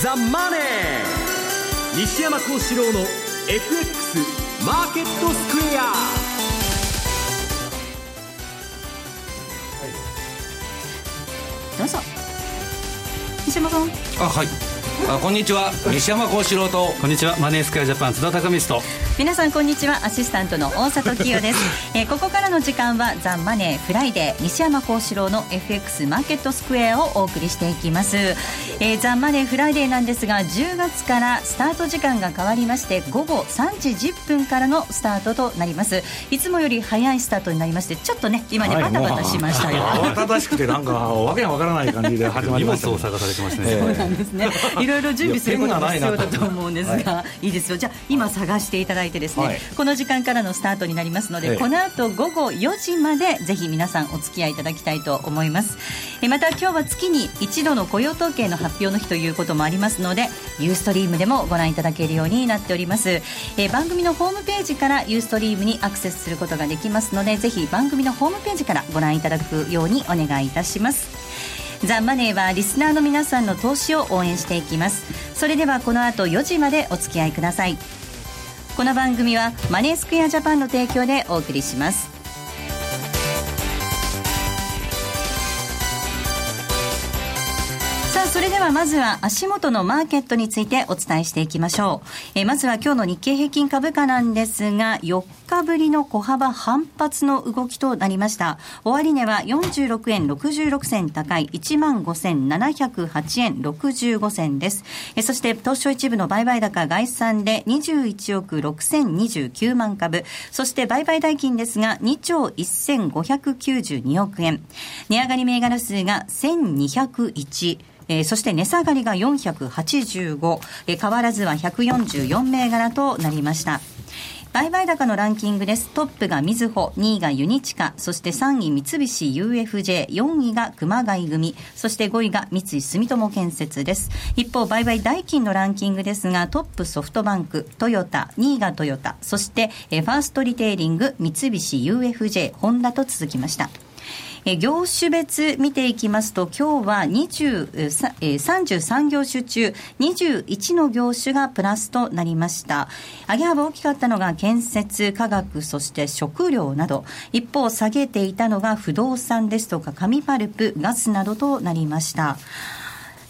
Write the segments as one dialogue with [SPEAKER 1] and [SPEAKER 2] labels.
[SPEAKER 1] ザ・マネー」西山孝四郎の FX マーケットスクエア。
[SPEAKER 2] どうぞ。西山さん。
[SPEAKER 3] あはい。あこんにちは。西山孝四郎と。
[SPEAKER 4] こんにちは。マネースクエアジャパン津田隆光と
[SPEAKER 2] 皆さんこんにちは。アシスタントの大里清です、えー、ここからの時間はザ・マネーフライデー西山幸四郎の FX マーケットスクエアをお送りしていきます、えー、ザ・マネーフライデーなんですが10月からスタート時間が変わりまして午後3時10分からのスタートとなります。いつもより早いスタートになりましてちょっとね今ねバタバタしましたよ、
[SPEAKER 5] 慌ただしくてなんか わけがわからない感じで始まりました、
[SPEAKER 4] 荷物を探されてましたね、
[SPEAKER 2] そうなんですね。いろいろ準備することも必要だと思うんですが、はい、いいですよ。じゃあ今探していただいてですね、はい、この時間からのスタートになりますので、この後午後4時までぜひ皆さんお付き合いいただきたいと思います。えまた今日は月に一度の雇用統計の発表の日ということもありますのでユーストリームでもご覧いただけるようになっております。え番組のホームページからユーストリームにアクセスすることができますのでぜひ番組のホームページからご覧いただくようにお願いいたします。ザ・マネーはリスナーの皆さんの投資を応援していきます。それではこの後4時までお付き合いくださいこの番組はマネースクエアジャパンの提供でお送りします。さあそれではまずは足元のマーケットについてお伝えしていきましょう。えまずは今日の日経平均株価なんですが4日ぶりの小幅反発の動きとなりました。終値は46円66銭高い15,708円65銭です。えそして東証一部の売買高概算で21億6029万株。そして売買代金ですが2兆1592億円。値上がり銘柄数が1201。えー、そして値下がりが485、えー、変わらずは144銘柄となりました。売買高のランキングです。トップがみずほ、2位がユニチカ、そして3位三菱 UFJ、4位が熊谷組、そして5位が三井住友建設です。一方、売買代金のランキングですが、トップソフトバンク、トヨタ、2位がトヨタ、そしてファーストリテイリング、三菱 UFJ、ホンダと続きました。え業種別見ていきますと、今日は20、え33業種中21の業種がプラスとなりました。上げ幅大きかったのが建設、化学、そして食料など、一方下げていたのが不動産ですとか紙パルプ、ガスなどとなりました。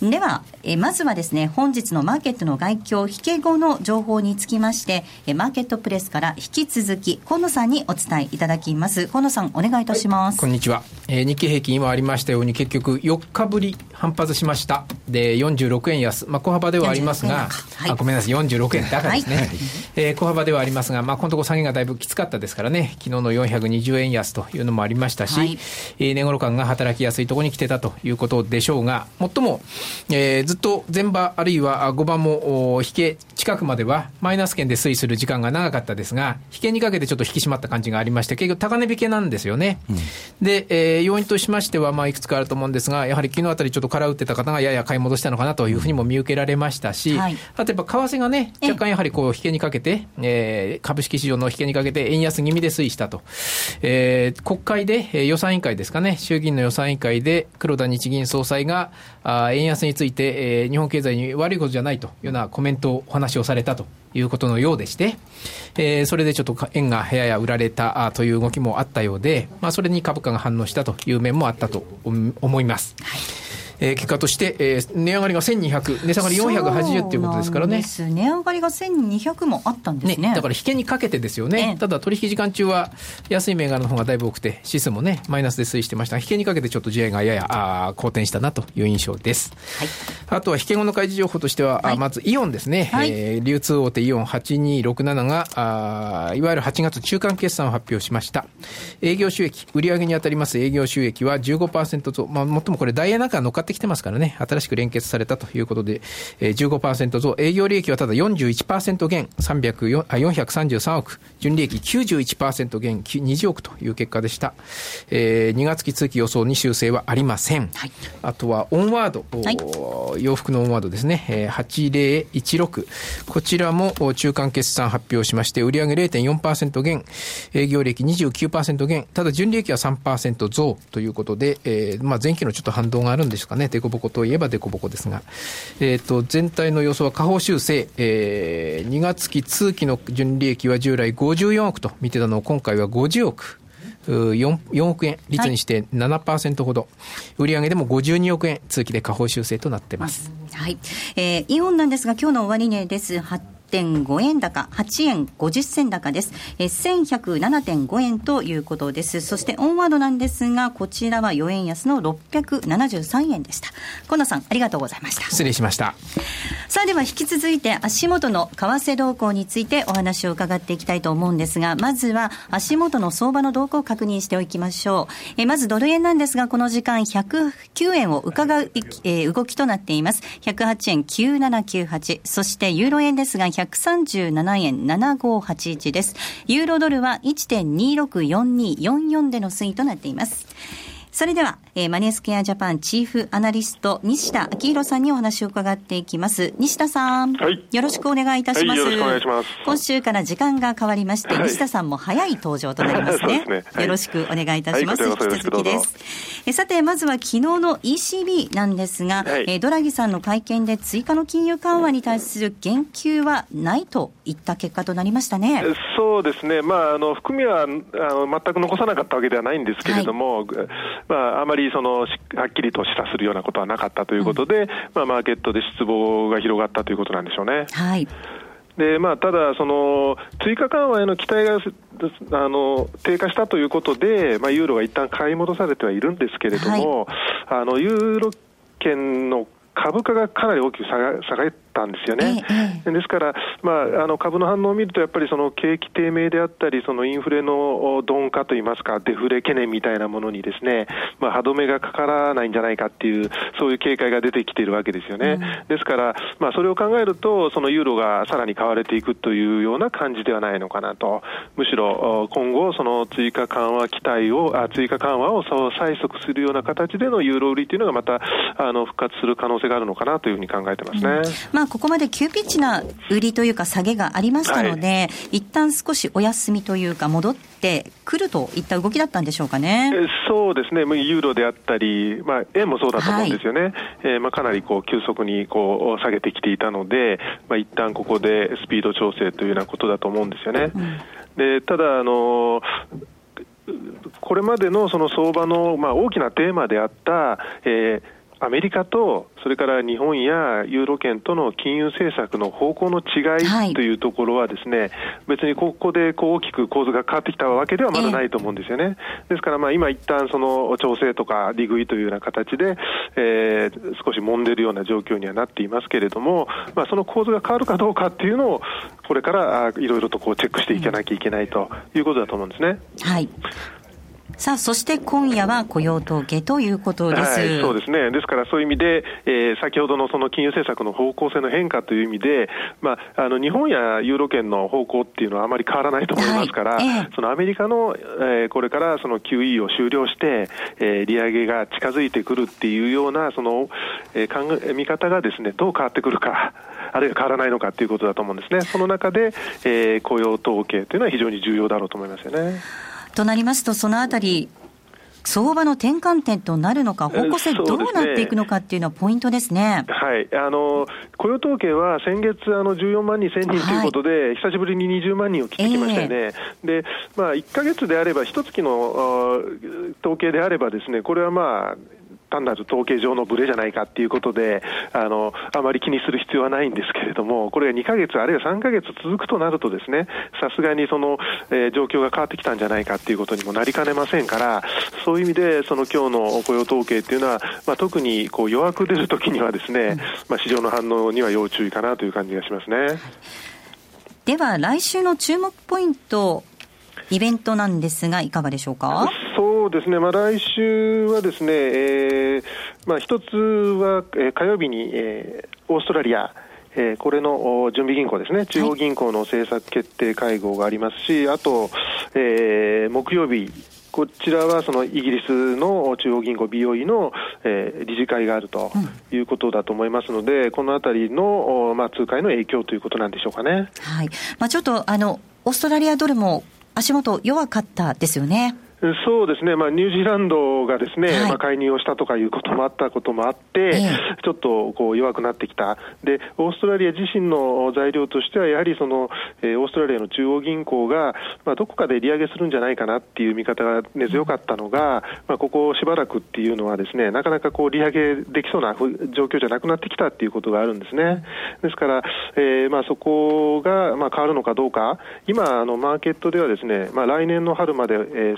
[SPEAKER 2] では、えまずはですね、本日のマーケットの外況、引け後の情報につきまして、えマーケットプレスから引き続き、河野さんにお伝えいただきます。河野さん、お願いいたします。
[SPEAKER 6] はい、こんにちは。えー、日経平均今ありましたように、結局4日ぶり反発しました。で、46円安。まあ、小幅ではありますが、はい、あごめんなさい、46円高ですね。はい、えー、小幅ではありますが、まあ、このところ下げがだいぶきつかったですからね、昨日の420円安というのもありましたし、はい、えー、値頃感が働きやすいところに来てたということでしょうが、もっとも、えー、ずっと前場あるいは5番も引け近くまではマイナス圏で推移する時間が長かったですが、引けにかけてちょっと引き締まった感じがありまして、結局高値引けなんですよね。うん、で、えー、要因としましては、まあ、いくつかあると思うんですが、やはり昨日あたりちょっと空打ってた方がやや買い戻したのかなというふうにも見受けられましたし、はい、あとやっぱ為替がね、若干やはりこう引けにかけて、えー、株式市場の引けにかけて円安気味で推移したと。えー、国会で、えー、予算委員会ですかね、衆議院の予算委員会で黒田日銀総裁が、あ円安について、えー、日本経済に悪いことじゃないというようなコメントを、お話をされたということのようでして、えー、それでちょっと円がやや売られたという動きもあったようで、まあ、それに株価が反応したという面もあったと思います。はいえー、結果として、えー、値上がりが1200、値下がり480ということですからね。
[SPEAKER 2] 値上がりが1200もあったんですね。
[SPEAKER 6] ねだから引けにかけてですよね。ただ取引時間中は安い銘柄の方がだいぶ多くて、指数もね、マイナスで推移してました。引けにかけてちょっと試合がややあ好転したなという印象です。はい、あとは引け後の開示情報としては、はい、まずイオンですね。はい、えー、流通大手イオン8267が、あいわゆる8月中間決算を発表しました。営業収益、売上に当たります営業収益は15%増、まあ、最もこれダイヤなんか乗っかってきてますからね、新しく連結されたということで、えー、15%増、営業利益はただ41%減、304あ433億、純利益91%減、20億という結果でした。えー、2月期通期予想に修正はありません。はい、あとは、オンワード、はい、洋服のオンワードですね、えー、8016、こちらも中間決算発表しまして、売上0.4%減、営業利益29%減、ただ純利益は3%増ということで、えー、まあ前期のちょっと反動があるんですかね。ね、凸凹といえば凸凹ですが、えーと、全体の予想は下方修正、えー、2月期通期の純利益は従来54億と見てたのを今回は50億。4, 4億円。率にして7%ほど、はい、売上でも52億円通期で下方修正となってます、
[SPEAKER 2] はい、えー、イオンなんですが今日の終値です。1.5円高、8円50銭高です。え1107.5円ということです。そしてオンワードなんですが、こちらは4円安の673円でした。河野さん、ありがとうございました。
[SPEAKER 6] 失礼しました。
[SPEAKER 2] さあでは引き続いて足元の為替動向についてお話を伺っていきたいと思うんですが、まずは足元の相場の動向を確認しておきましょう。えまずドル円なんですが、この時間109円を伺う、えー、動きとなっています。108円9798。そしてユーロ円ですが、137円7581です。ユーロドルは1.264244での推移となっています。それでは、えー、マネースケアジャパンチーフアナリスト、西田明宏さんにお話を伺っていきます。西田さん。はい。よろしくお願いいたします。はい、よろしくお願いします。今週から時間が変わりまして、はい、西田さんも早い登場となりますね。すねはい、よろしくお願いいたします。引き続きです。えさて、まずは昨日の ECB なんですが、はい、えドラギさんの会見で追加の金融緩和に対する言及はないといった結果となりましたね。
[SPEAKER 7] そうですね。まあ、あの、含みは、あの、全く残さなかったわけではないんですけれども、まあ、あまりそのはっきりと示唆するようなことはなかったということで、うん、まあ、マーケットで失望が広がったということなんでしょうね。
[SPEAKER 2] はい。
[SPEAKER 7] でまあ、ただ、その追加緩和への期待があの低下したということで、まあ、ユーロが一旦買い戻されてはいるんですけれども、はい、あのユーロ圏の株価がかなり大きく下が下がったんですよね。ええ、ですから、まあ、あの株の反応を見ると、やっぱりその景気低迷であったり、そのインフレの鈍化といいますか、デフレ懸念みたいなものにですね、まあ、歯止めがかからないんじゃないかっていう、そういう警戒が出てきているわけですよね。うん、ですから、まあ、それを考えると、そのユーロがさらに買われていくというような感じではないのかなと。むしろ、今後、その追加緩和期待を、あ追加緩和を催促するような形でのユーロ売りというのがまた、あの、復活する可能性があるのかなというふうに考えてますね。うん、
[SPEAKER 2] まあ、ここまで急ピッチな売りというか下げがありましたので、はい、一旦少しお休みというか戻ってくるといった動きだったんでしょうかね。
[SPEAKER 7] そうですね。ユーロであったり、まあ、円もそうだと思うんですよね。はい、えー、まあ、かなりこう急速にこう下げてきていたので、まあ、一旦ここでスピード調整というようなことだと思うんですよね。うん、で、ただ、あのこれまでのその相場の、まあ、大きなテーマであった、えー、アメリカとそれから日本やユーロ圏との金融政策の方向の違いというところはですね、はい、別にここでこう大きく構図が変わってきたわけではまだないと思うんですよね。えー、ですからまあ今一旦その調整とか利食いというような形で、えー、少し揉んでるような状況にはなっていますけれども、まあその構図が変わるかどうかっていうのをこれからいろいろとこうチェックしていかなきゃいけないということだと思うんですね。
[SPEAKER 2] はいさあ、そして今夜は雇用統計ということです、は
[SPEAKER 7] い、そうですね、ですからそういう意味で、えー、先ほどのその金融政策の方向性の変化という意味で、まあ、あの日本やユーロ圏の方向っていうのはあまり変わらないと思いますから、はいえー、そのアメリカの、えー、これからその QE を終了して、えー、利上げが近づいてくるっていうようなその、えー、考え見方がですねどう変わってくるか。あるいは変わらないのかということだと思うんですね。その中で、えー、雇用統計というのは非常に重要だろうと思いますよね。
[SPEAKER 2] となりますと、そのあたり、相場の転換点となるのか、方向性どうなっていくのかっていうのはポイントですね。
[SPEAKER 7] すねはい。あの、雇用統計は先月あの14万人、1000人ということで、はい、久しぶりに20万人を切ってきましたよね。えー、で、まあ、1か月であれば、一月の統計であればですね、これはまあ、単なる統計上のブレじゃないかっていうことで、あの、あまり気にする必要はないんですけれども、これが2ヶ月あるいは3ヶ月続くとなるとですね、さすがにその、えー、状況が変わってきたんじゃないかっていうことにもなりかねませんから、そういう意味で、その今日の雇用統計っていうのは、まあ、特にこう弱く出るときにはですね、まあ、市場の反応には要注意かなという感じがしますね。
[SPEAKER 2] では、来週の注目ポイント、イベントなんですが、いかがでしょうか？
[SPEAKER 7] そうですね、まあ、来週はですね、えーまあ、一つは、えー、火曜日に、えー、オーストラリア、えー、これの準備銀行ですね、中央銀行の政策決定会合がありますし、はい、あと、えー、木曜日、こちらはそのイギリスの中央銀行 BOE の、えー、理事会があるということだと思いますので、うん、このあたりの、まあ、通貨への影響ということなんでしょうかね。
[SPEAKER 2] はい。まあ、ちょっとあのオーストラリアドルも足元弱かったですよね。
[SPEAKER 7] そうですね、まあ、ニュージーランドがですね、
[SPEAKER 2] はい。
[SPEAKER 7] まあ、介入をしたとかいうこともあったこともあって、
[SPEAKER 2] ええ。
[SPEAKER 7] ちょっとこう弱くなってきた、でオーストラリア自身の材料としては、やはりその、えーオーストラリアの中央銀行が、まあ、どこかで利上げするんじゃないかなっていう見方が根強かったのが、まあ、ここしばらくっていうのは、ですねなかなかこう利上げできそうなふ状況じゃなくなってきたっていうことがあるんですね。ですから、えーまあ、そこが、まあ、変わるのかどうか、今、あのマーケットではですね、まあ、来年の春まで、えー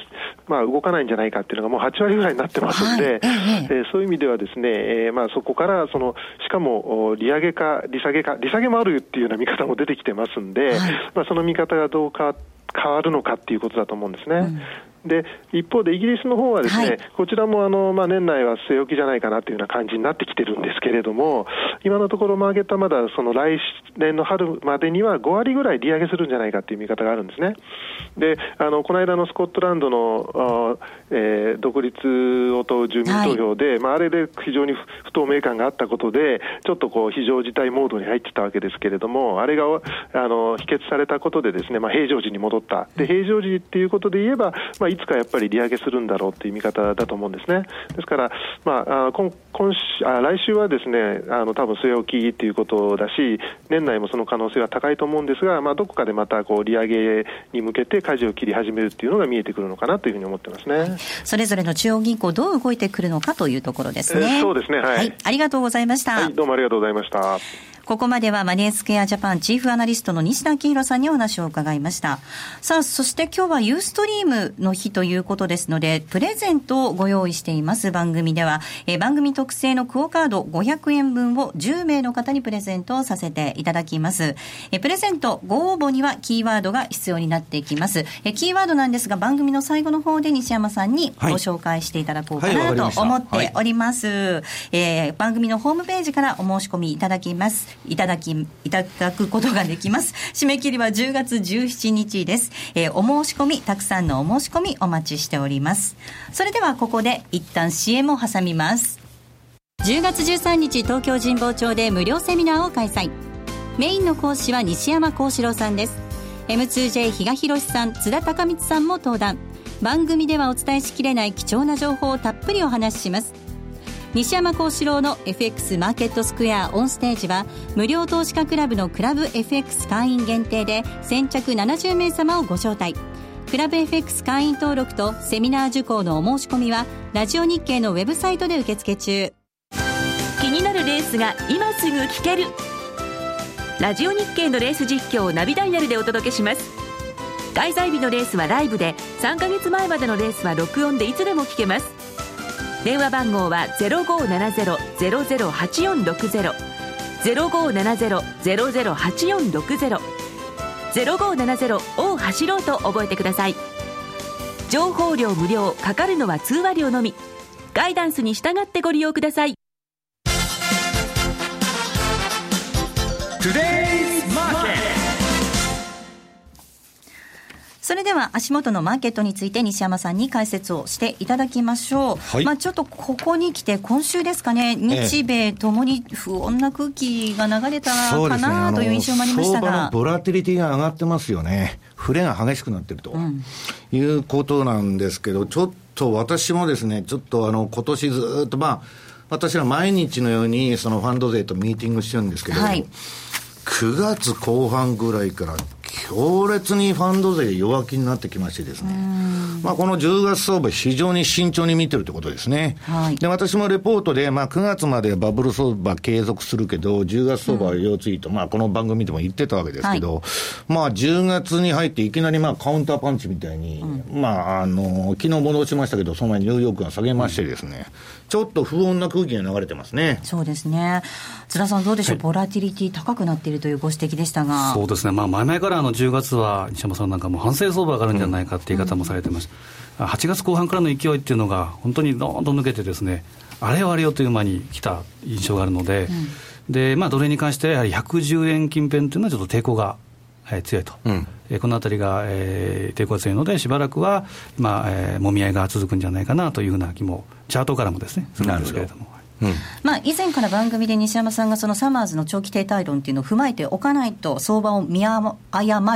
[SPEAKER 7] まあ、動かないんじゃないかっていうのがもう8割ぐらいになってますんで、
[SPEAKER 2] はい。ええ。
[SPEAKER 7] えーそういう意味ではですね、えーまあ、そこからそのしかもお利上げか利下げか利下げもあるっていうような見方も出てきてますんで、まあ、その見方がどうか変わるのかっていうことだと思うんですね。で一方でイギリスの方はですね、
[SPEAKER 2] はい。
[SPEAKER 7] こちらもあの、まあ、年内は据え置きじゃないかなというような感じになってきてるんですけれども、今のところマーケットはまだその来年の春までには5割ぐらい利上げするんじゃないかという見方があるんですね。であのこの間のスコットランドの、あえー独立を問う住民投票で、まあ、あれで非常に不不透明感があったことで、ちょっとこう非常事態モードに入ってたわけですけれども、あれがあの否決されたことで、ですね、まあ、平常時に戻った、で平常時っていうことで言えば、まあ、いつかやっぱり利上げするんだろうっていう見方だと思うんですね。ですから、まあ、あ今今週あ来週はですね、あの多分据え置きっていうことだし、年内もその可能性は高いと思うんですが、まあ、どこかでまたこう利上げに向けて舵を切り始めるっていうのが見えてくるのかなというふうに思ってますね。
[SPEAKER 2] それぞれの中央銀行どう動いてくるのかというところですね。
[SPEAKER 7] えーそうですねはい
[SPEAKER 2] ありがとうございました。
[SPEAKER 7] はい、どうもありがとうございました。
[SPEAKER 2] ここまではマネースクエアジャパンチーフアナリストの西田明宏さんにお話を伺いました。さあ、そして今日はユーストリームの日ということですので、プレゼントをご用意しています番組では、えー番組特製のクオカード500円分を10名の方にプレゼントをさせていただきます。えープレゼントご応募にはキーワードが必要になっていきます。えーキーワードなんですが番組の最後の方で西山さんにご紹介していただこうか
[SPEAKER 3] はい
[SPEAKER 2] なと思っております。えー番組のホームページからお申し込みいただきます。いただき、いただくことができます。締め切りは10月17日です。えーお申し込み、たくさんのお申し込みお待ちしております。それではここで一旦 CM を挟みます。10月13日東京神保町で無料セミナーを開催。メインの講師は西山幸四郎さんです。M2J 比嘉宏さん、津田隆光さんも登壇。番組ではお伝えしきれない貴重な情報をたっぷりお話しします。西山幸四郎の FX マーケットスクエアオンステージは無料投資家クラブのクラブ FX 会員限定で先着70名様をご招待。クラブ FX 会員登録とセミナー受講のお申し込みはラジオ日経のウェブサイトで受付中。
[SPEAKER 8] 気になるレースが今すぐ聞ける。ラジオ日経のレース実況をナビダイヤルでお届けします。開催日のレースはライブで3ヶ月前までのレースは録音でいつでも聞けます。電話番号は0570-008460 0570-008460 0570を走ろうと覚えてください。情報量無料かかるのは通話料のみ。ガイダンスに従ってご利用ください。
[SPEAKER 2] それでは足元のマーケットについて西山さんに解説をしていただきましょう、
[SPEAKER 9] はい。
[SPEAKER 2] まあ、ちょっとここに来て今週ですかね。日米ともに不穏な空気が流れたかなという印象もありました
[SPEAKER 9] 相場
[SPEAKER 2] が
[SPEAKER 9] のボラティリティが上がってますよね。触れが激しくなってると、いうことなんですけど、ちょっと私もですね、ちょっとあの、今年ずっとまあ、私は毎日のようにそのファンド勢とミーティングしてるんですけど、
[SPEAKER 2] はい。
[SPEAKER 9] 9月後半ぐらいから強烈にファンド勢弱気になってきましてですね、まあ、この10月相場、非常に慎重に見てるということですね。
[SPEAKER 2] はい。
[SPEAKER 9] で、私もレポートで、まあ、9月までバブル相場継続するけど、10月相場は要注意と、まあ、この番組でも言ってたわけですけど、まあ、10月に入っていきなり、まあ、カウンターパンチみたいに、まあ、あの、昨日戻しましたけど、その前にニューヨークが下げましてですね、ちょっと不穏な空気が流れてますね。
[SPEAKER 2] そうですね。津田さんどうでしょう、ボラティリティ高くなっているというご指摘でしたが。
[SPEAKER 4] そうですね、まあ、前々からあの10月は西山さんなんかも反省相場が上がるんじゃないかっていう言い方もされてました、8月後半からの勢いっていうのが、本当にどーんと抜けて、ですねあれよあれよという間に来た印象があるので、でまあ、ドルに関してはやはり110円近辺というのはちょっと抵抗が、えー強いと。
[SPEAKER 9] うん。
[SPEAKER 4] えーこのあたりが、えー抵抗が強いので、しばらくは、まあえー、もみ合いが続くんじゃないかなというふうな気も、チャートからもですね、するんですけれども。
[SPEAKER 9] うん。
[SPEAKER 2] まあ、以前から番組で西山さんがそのサマーズの長期停滞論っていうのを踏まえておかないと相場を見誤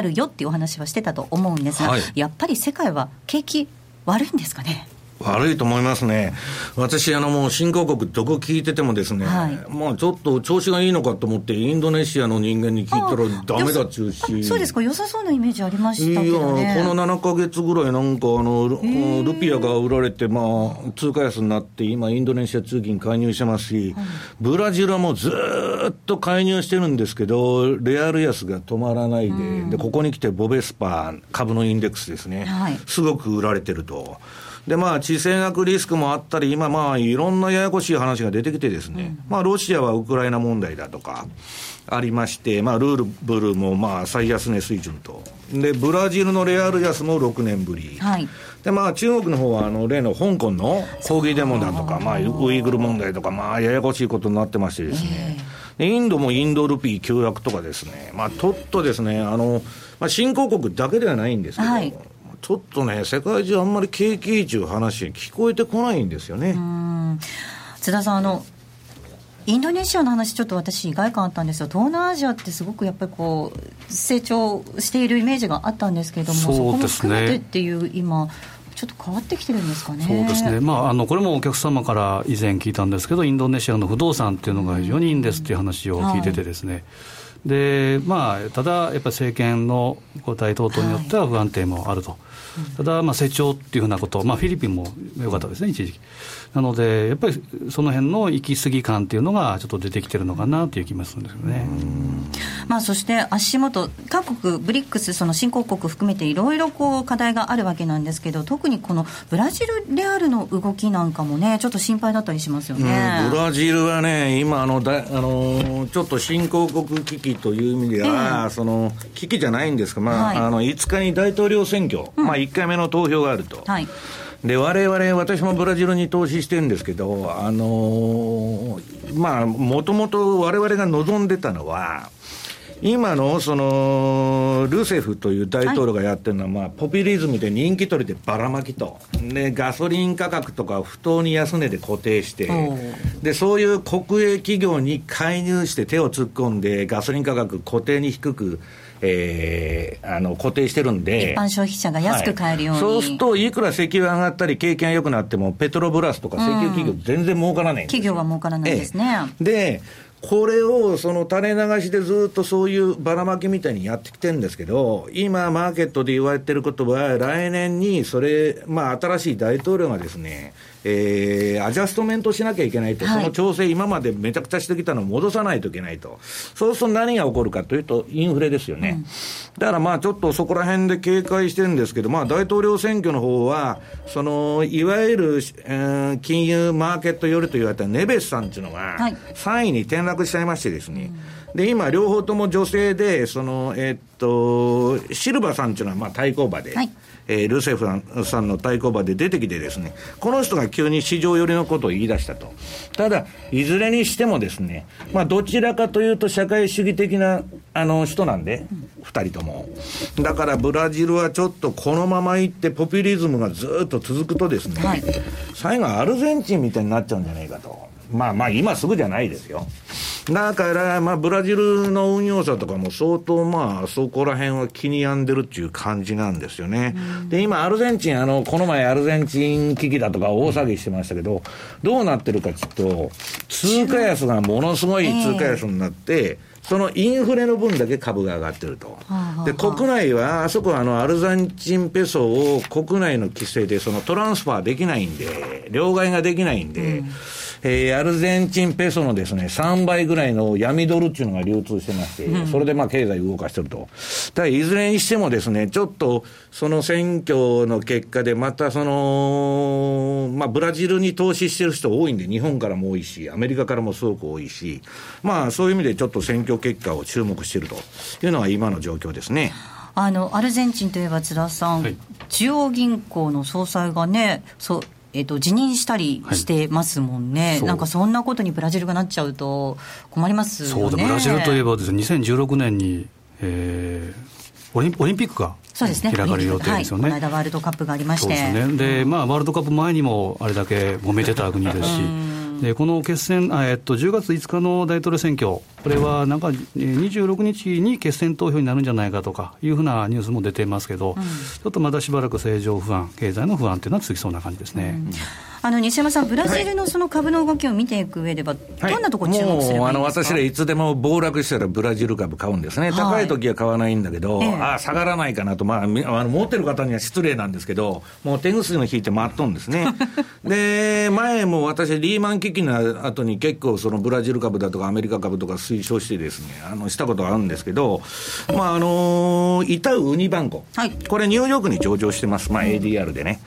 [SPEAKER 2] るよっていうお話はしてたと思うんですが、
[SPEAKER 9] はい
[SPEAKER 2] やっぱり世界は景気悪いんですかね？
[SPEAKER 9] 悪いと思いますね。私、あの、もう新興国どこ聞いててもですね、はい、まあちょっと調子がいいのかと思って、インドネシアの人間に聞いたらダメだっちゅうし。
[SPEAKER 2] そうですか、良さそうなイメージありましたけど、ね、い
[SPEAKER 9] や、この7か月ぐらいなんか、あの、ルピアが売られて、まあ、通貨安になって、今、インドネシア通勤介入してますし、はい、ブラジルはもうずっと介入してるんですけど、レアル安が止まらないで、で、ここに来てボベスパ株のインデックスですね、はい、すごく売られてると。で、まあ、地政学リスクもあったり、今、まあ、いろんなややこしい話が出てきてですね、うん、まあ、ロシアはウクライナ問題だとか、ありまして、まあ、ルールブルもまあ最安値水準と、でブラジルのレアル安も6年ぶり、はい、でまあ、中国の方はあの例の香港の抗議デモだとか、まあ、ウイグル問題とか、まあ、ややこしいことになってましてですね、でインドもインドルピー急落とかですね、まあ、とっとですね、あのまあ、新興国だけではないんですけど、はいちょっとね、世界中あんまり景気いいという話、聞こえてこないんですよね。
[SPEAKER 2] 津田さんあのインドネシアの話、ちょっと私、意外感あったんですよ、東南アジアってすごくやっぱりこう成長しているイメージがあったんですけれども、そ,、ね、そこも含めてっていう、今、ちょっと変わってきてるんですかね。
[SPEAKER 4] そうですね。まあ、あの、これもお客様から以前聞いたんですけど、インドネシアの不動産っていうのが非常にいいんですっていう話を聞いててですね。はいでまあ、ただ、やっぱり政権の交代等々によっては不安定もあると、はい、ただ、成長っていうふうなこと、まあ、フィリピンもよかったですね、一時期。なので、やっぱりその辺の行き過ぎ感っていうのが、ちょっと出てきてるのかなという気もするんですよね。
[SPEAKER 2] まあ、そして足元、各国、ブリックス、その新興国含めて、いろいろこう課題があるわけなんですけど、特にこのブラジルレアルの動きなんかもね、ちょっと心配だったりしますよね。
[SPEAKER 9] ブラジルはね、今あのだあの、ちょっと新興国危機という意味では、えー、その危機じゃないんですが、まあ、はい、あの5日に大統領選挙、うん、まあ、1回目の投票があると。はいで、我々、私もブラジルに投資してるんですけど、あのー、まあ、もともと我々が望んでたのは、今のそのルセフという大統領がやってるのは、まあ、ポピュリズムで人気取りでばらまきと、でガソリン価格とか不当に安値で固定して、でそういう国営企業に介入して手を突っ込んで、ガソリン価格固定に低く、えー、あの固定してるんで、
[SPEAKER 2] 一般消費者が安く買えるように、
[SPEAKER 9] はい、そうすると、いくら石油上がったり、景気が良くなっても、ペトロブラスとか石油企業、全然儲からない、うん、
[SPEAKER 2] 企業は儲からないですね。
[SPEAKER 9] ええ、でこれをその垂れ流しでずっとそういうばらまきみたいにやってきてるんですけど、今、マーケットで言われてることは、来年にそれ、まあ、新しい大統領がですね、えー、アジャストメントしなきゃいけないと、はい、その調整、今までめちゃくちゃしてきたのを戻さないといけないと、そうすると何が起こるかというと、インフレですよね、うん、だからまあちょっとそこら辺で警戒してるんですけど、まあ、大統領選挙の方は、そのいわゆる、えー、金融マーケット寄りと言われたネベスさんっていうのが、3位に転落しちゃいましてですね、うん、で今、両方とも女性で、そのえー、っとシルバさんっていうのはまあ対抗馬で。はいえー、ルセフさんの対抗馬で出てきてですね、この人が急に市場寄りのことを言い出したと。ただ、いずれにしてもですね、まあ、どちらかというと社会主義的な、あの、人なんで、二人とも。だから、ブラジルはちょっとこのままいって、ポピュリズムがずっと続くとですね、はい、最後アルゼンチンみたいになっちゃうんじゃないかと。まあまあ、今すぐじゃないですよ。だから、まあ、ブラジルの運用者とかも相当、まあ、そこら辺は気に病んでるっていう感じなんですよね。で、今、アルゼンチン、あの、この前アルゼンチン危機だとか大騒ぎしてましたけど、どうなってるかちょっと、通貨安がものすごい通貨安になって、そのインフレの分だけ株が上がってると。で、国内は、あそこはあの、アルゼンチンペソを国内の規制でそのトランスファーできないんで、両替ができないんで、うんえー、アルゼンチンペソのですね、3倍ぐらいの闇ドルっていうのが流通してまして、うん、それでまあ経済動かしてると。ただ、いずれにしてもですね、ちょっと、その選挙の結果で、またその、まあ、ブラジルに投資してる人多いんで、日本からも多いし、アメリカからもすごく多いし、まあ、そういう意味でちょっと選挙結果を注目しているというのが今の状況ですね。
[SPEAKER 2] あのアルゼンチンといえば津田さん、はい、中央銀行の総裁がね、そうえーと、辞任したりしてますもんね、はい、なんかそんなことにブラジルがなっちゃうと困りますよね。そう
[SPEAKER 4] ブラジルといえばです、ね、2016年に、えー、オリンオリンピックがそうですね、開かれる予定ですよね、
[SPEAKER 2] はい、この間、ワールドカップがありまして、
[SPEAKER 4] そうですね。で、まあ、ワールドカップ前にもあれだけ揉めてた国ですし、でこの決戦あ、えっと、10月5日の大統領選挙。これはなんか26日に決選投票になるんじゃないかとかいうふうなニュースも出てますけど、うん、ちょっとまだしばらく政情不安、経済の不安というのは続きそうな感じですね。うん。
[SPEAKER 2] あの西山さん、ブラジルのその株の動きを見ていく上では、どんなところ注目すればいいですか、
[SPEAKER 9] 私らいつでも暴落したらブラジル株買うんですね、高い時は買わないんだけど、はい、ああ、下がらないかなと、まあ、あの持ってる方には失礼なんですけど、もう手薬の引いて待っとんですね。で、前も私、リーマン危機の後に結構、そのブラジル株だとかアメリカ株とか推奨してですね、あのしたことがあるんですけど、まあ、あのイタウウニバンコ、はい、これ、ニューヨークに上場してます、まあ、ADR でね。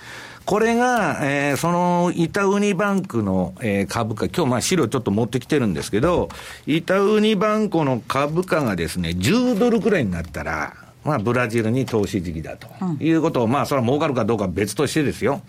[SPEAKER 9] これが、えー、そのイタウニバンクの、えー、株価、今日まあ資料ちょっと持ってきてるんですけど、イタウニバンコの株価がですね、10ドルくらいになったら、まあ、ブラジルに投資時期だということを、うん、まあ、それは儲かるかどうかは別としてですよ、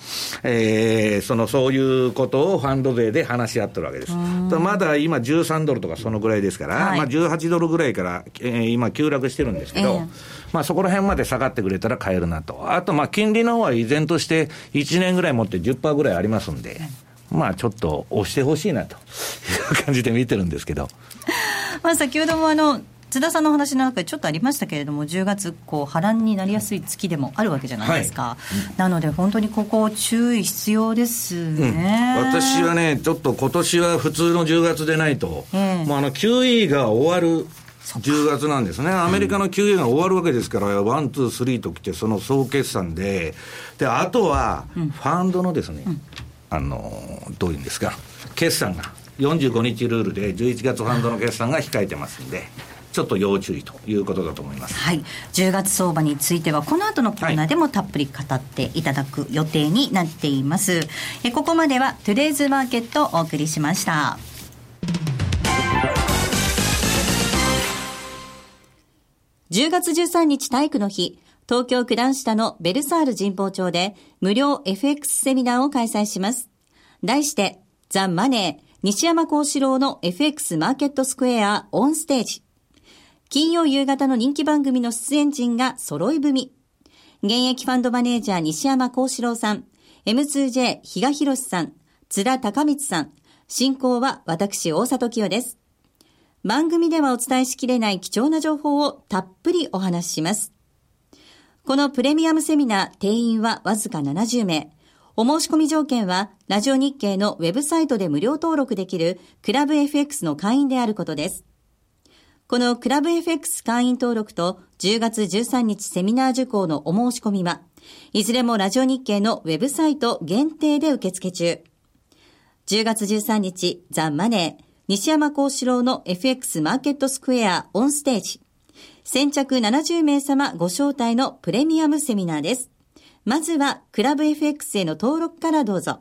[SPEAKER 9] えー、そのそういうことをファンド税で話し合ってるわけです。まだ今、13ドルとかそのぐらいですから、はい、まあ、18ドルぐらいから、えー、今、急落してるんですけど、えー、まあ、そこら辺まで下がってくれたら買えるなと、あと、まあ、金利の方は依然として1年ぐらい持って10%ぐらいありますんで。まあちょっと押してほしいなという感じで見てるんですけど。
[SPEAKER 2] まあ先ほどもあの津田さんの話の中でちょっとありましたけれども、10月、こう波乱になりやすい月でもあるわけじゃないですか、はい。うん、なので、本当にここ、注意必要ですね、
[SPEAKER 9] うん、私はね、ちょっと今年は普通の10月でないと、えー、もうあの QE が終わる10月なんですね、アメリカの QE が終わるわけですから、 one, two, three ときて、その総決算で、であとはファンドのですね、うん、あのどういうんですか、決算が。45日ルールで11月ファンドの決算が控えてますんで、ちょっと要注意ということだと思います。
[SPEAKER 2] はい。10月相場については、この後のコーナーでもたっぷり語っていただく予定になっています。えここまでは、 Today's Market お送りしました。10月13日体育の日、東京九段下のベルサール神保町で無料 FX セミナーを開催します。題して、ザ・マネー、西山幸四郎の FX マーケットスクエアオンステージ。金曜夕方の人気番組の出演陣が揃い踏み。現役ファンドマネージャー西山幸四郎さん、M2J 比嘉博さん、津田隆光さん、進行は私大里清です。番組ではお伝えしきれない貴重な情報をたっぷりお話しします。このプレミアムセミナー定員はわずか70名。お申し込み条件は、ラジオ日経のウェブサイトで無料登録できるクラブ FX の会員であることです。このクラブ FX 会員登録と10月13日セミナー受講のお申し込みは、いずれもラジオ日経のウェブサイト限定で受付中。10月13日、ザ・マネー、西山幸四郎の FX マーケットスクエアオンステージ。先着70名様ご招待のプレミアムセミナーです。まずは、クラブ FX への登録からどうぞ。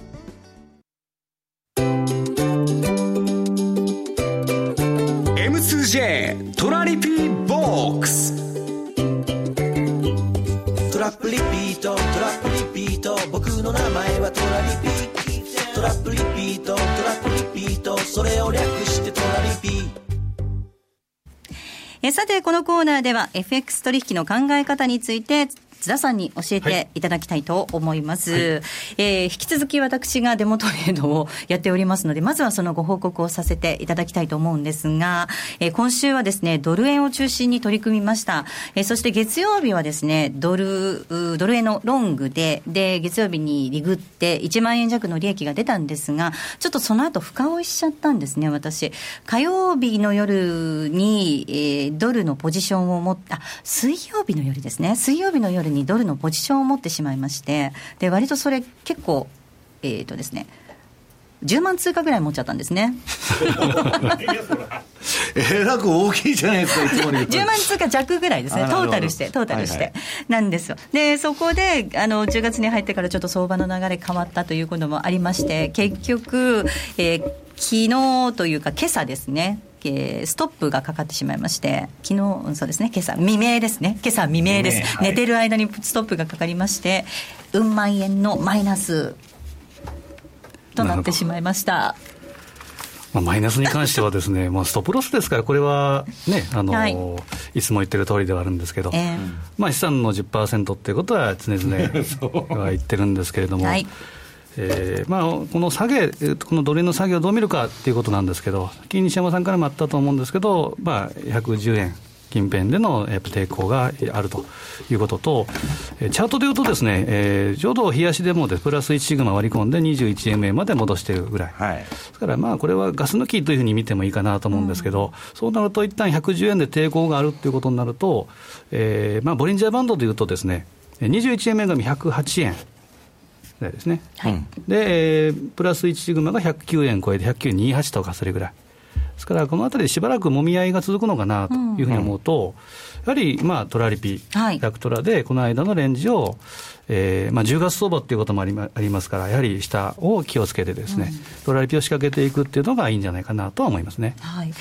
[SPEAKER 1] M2J トラリピーボックス。
[SPEAKER 10] トラップリピートトラップリピート。僕の名前はトラリピトラップリピートトラップリピート。それを略してトラリピ
[SPEAKER 2] えさてこのコーナーでは FX 取引の考え方について津田さんに教えていただきたいと思います、はい、えー、引き続き私がデモトレードをやっておりますのでまずはそのご報告をさせていただきたいと思うんですが、えー、今週はですねドル円を中心に取り組みました、えー、そして月曜日はですねドルドル円のロングでで月曜日にリグって1万円弱の利益が出たんですがちょっとその後深追いしちゃったんですね私。火曜日の夜に、えー、ドルのポジションを持った水曜日の夜ですね。水曜日の夜にドルのポジションを持ってしまいまして、で割とそれ、結構、えっ、ー、とですね、10万通貨ぐらい持っちゃったんですね。
[SPEAKER 9] えらく大きいじゃないですか、いつも
[SPEAKER 2] 10万通貨弱ぐらいですね、トータルして、トータルして、はいはい、なんですよ。で、そこで、あの、10月に入ってからちょっと相場の流れ変わったということもありまして、結局、えー、昨日というか今朝ですね、えー、ストップがかかってしまいまして、昨日そうですね、今朝未明ですね、今朝未明です、はい、寝てる間にストップがかかりまして、うん万円のマイナスとなってしまいました。
[SPEAKER 4] まあ、マイナスに関してはですね、まあ、ストップロスですから、これはね、あの、はい、いつも言ってる通りではあるんですけど、えー、まあ、資産の10%っていうことは常々 は言ってるんですけれども、はいえーまあ、この下げ、このドル円の下げをどう見るかっていうことなんですけど、西山さんからもあったと思うんですけど、まあ、110円近辺での抵抗があるということと、チャートでいうとですね、えー、ちょうど冷やしでもでプラス1シグマ割り込んで21円目まで戻しているぐらい、はい、ですからまあこれはガス抜きというふうに見てもいいかなと思うんですけど、うん、そうなると一旦110円で抵抗があるということになると、えーまあ、ボリンジャーバンドでいうとですね、21円目が108円。ですね、はい、で、えー、プラス1シグマが109円超えて109.28とかそれぐらい。ですから、このあたりでしばらくもみ合いが続くのかなというふうに思うと、うん、やはり、まあ、トラリピ、はい、ラクトラで、この間のレンジを、えーまあ、10月相場っていうこともありありますから、やはり下を気をつけてですね、うん、トラリピを仕掛けていくっていうのがいいんじゃないかなとは思いますね。
[SPEAKER 2] はい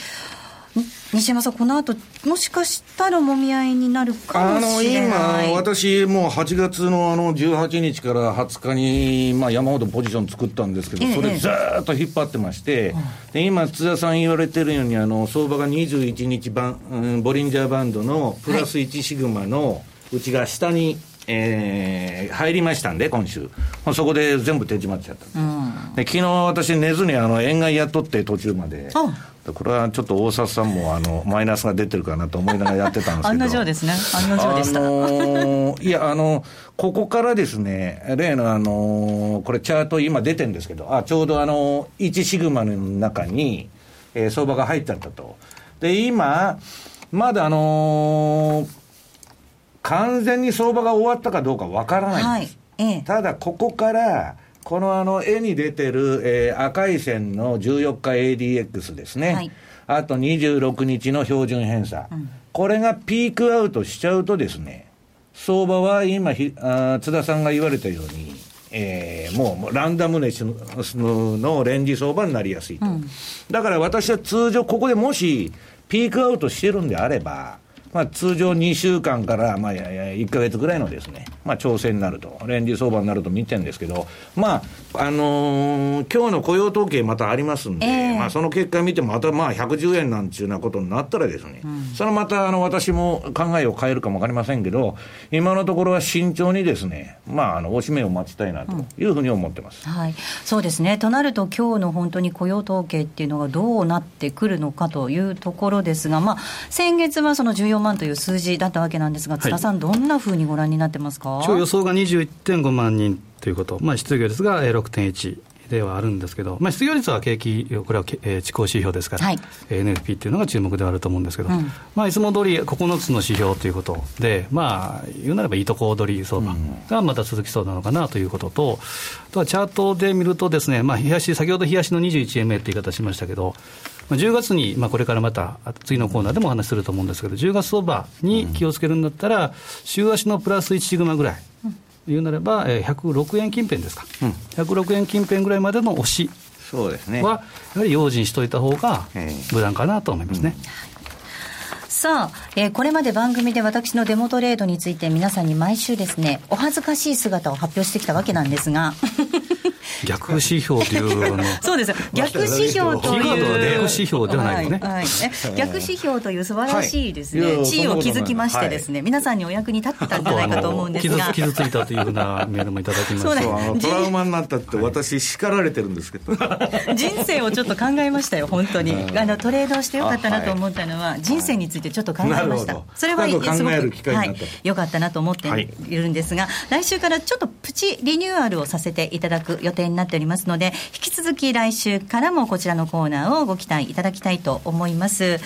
[SPEAKER 2] 西山さん、この後もしかしたらもみ合いになるかもしれない。
[SPEAKER 9] 今、私、もう8月のあの18日から20日に、まあ、山ほどポジション作ったんですけど、それずっと引っ張ってまして、で今、津田さん言われてるように、あの相場が21日バン、うん、ボリンジャーバンドのプラス1シグマのうちが下に、えー、入りましたんで、今週、まあ、そこで全部手締まっちゃった、うん、で昨日私、寝ずにあの円買いやっとって、途中まで。これはちょっと大札さんもあのマイナスが出てるかなと思いながらやってたんですけど。案の
[SPEAKER 2] 定ですね。案の定でした、あ
[SPEAKER 9] のー、いやあのここからですね例のあのー、これチャート今出てるんですけどあちょうどあの1シグマの中に、えー、相場が入ってたと。で今まだあのー、完全に相場が終わったかどうかわからないんです、はい。ええ、ただここからこのあの絵に出てる、えー、赤い線の14日 ADX ですね、はい、あと26日の標準偏差、うん、これがピークアウトしちゃうとですね、相場は今ひあ、津田さんが言われたように、えー、もうランダムネスのレンジ相場になりやすいと、うん、だから私は通常、ここでもしピークアウトしてるんであれば、まあ、通常2週間から、まあ、1か月ぐらいのですね、まあ、調整になると、レンジ相場になると見てるんですけど、まあ、あのー、今日の雇用統計またありますんで、えー、まあ、その結果見ても、またまあ、110円なんちゅうなことになったらですね、うん、それまた、あの、私も考えを変えるかもわかりませんけど、今のところは慎重にですね、まあ、あの、おしめを待ちたいなというふうに思ってます。
[SPEAKER 2] うん、はい。そうですね。となると、今日の本当に雇用統計っていうのがどうなってくるのかというところですが、まあ、先月はその14万という数字だったわけなんですが、津田さん、どんなふうにご覧になってますか、
[SPEAKER 4] 予想が21.5万人ということ、まあ、失業率が6.1。ではあるんですけど、まあ、失業率は景気、これは、えー、地高指標ですから、はい、NFP っていうのが注目ではあると思うんですけど、うん、まあ、いつも通り9つの指標ということで、まあ、言うなればいいとこ取り相場がまた続きそうなのかなということと、あとはチャートで見るとですね、まあ、冷やし、先ほど冷やしの21円目って言い方しましたけど、10月に、まあ、これからまた次のコーナーでもお話しすると思うんですけど、10月相場に気をつけるんだったら、週足のプラス1シグマぐらい。言うなれば、えー、106円近辺ですか、うん、106円近辺ぐらいまでの押し
[SPEAKER 9] そうですね。
[SPEAKER 4] は、やはり用心しといた方が無難かなと思いますね。
[SPEAKER 2] さあ、えー、これまで番組で私のデモトレードについて皆さんに毎週ですね、お恥ずかしい姿を発表してきたわけなんですが、
[SPEAKER 4] 逆指標というの
[SPEAKER 2] そうですよ。逆指標という
[SPEAKER 4] 逆指標ではないね、
[SPEAKER 2] はいはい、逆指標という素晴らしいですね、はい、地位を築きましてですね、はい、皆さんにお役に立ったんじゃないかと思うんですが。
[SPEAKER 4] 傷ついたというふうなメールもいただきました。
[SPEAKER 9] トラウマになったって私叱られてるんですけど。
[SPEAKER 2] 人生をちょっと考えましたよ本当に。あのトレードしてよかったなと思ったのは、人生についてちょっと考えました、それはすごく、はい、よかったなと思っているんですが、来週からちょっとプチリニューアルをさせていただく予定になっておりますので引き続き来週からもこちらのコーナーをご期待いただきたいと思います。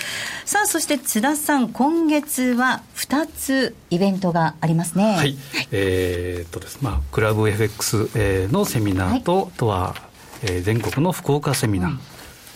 [SPEAKER 2] さあそして津田さん今月は2つイベントがありますね。
[SPEAKER 4] はい、はい、えー、っとです。まあクラブ FX のセミナーと、はい、とは、えー、全国の福岡セミナー、うん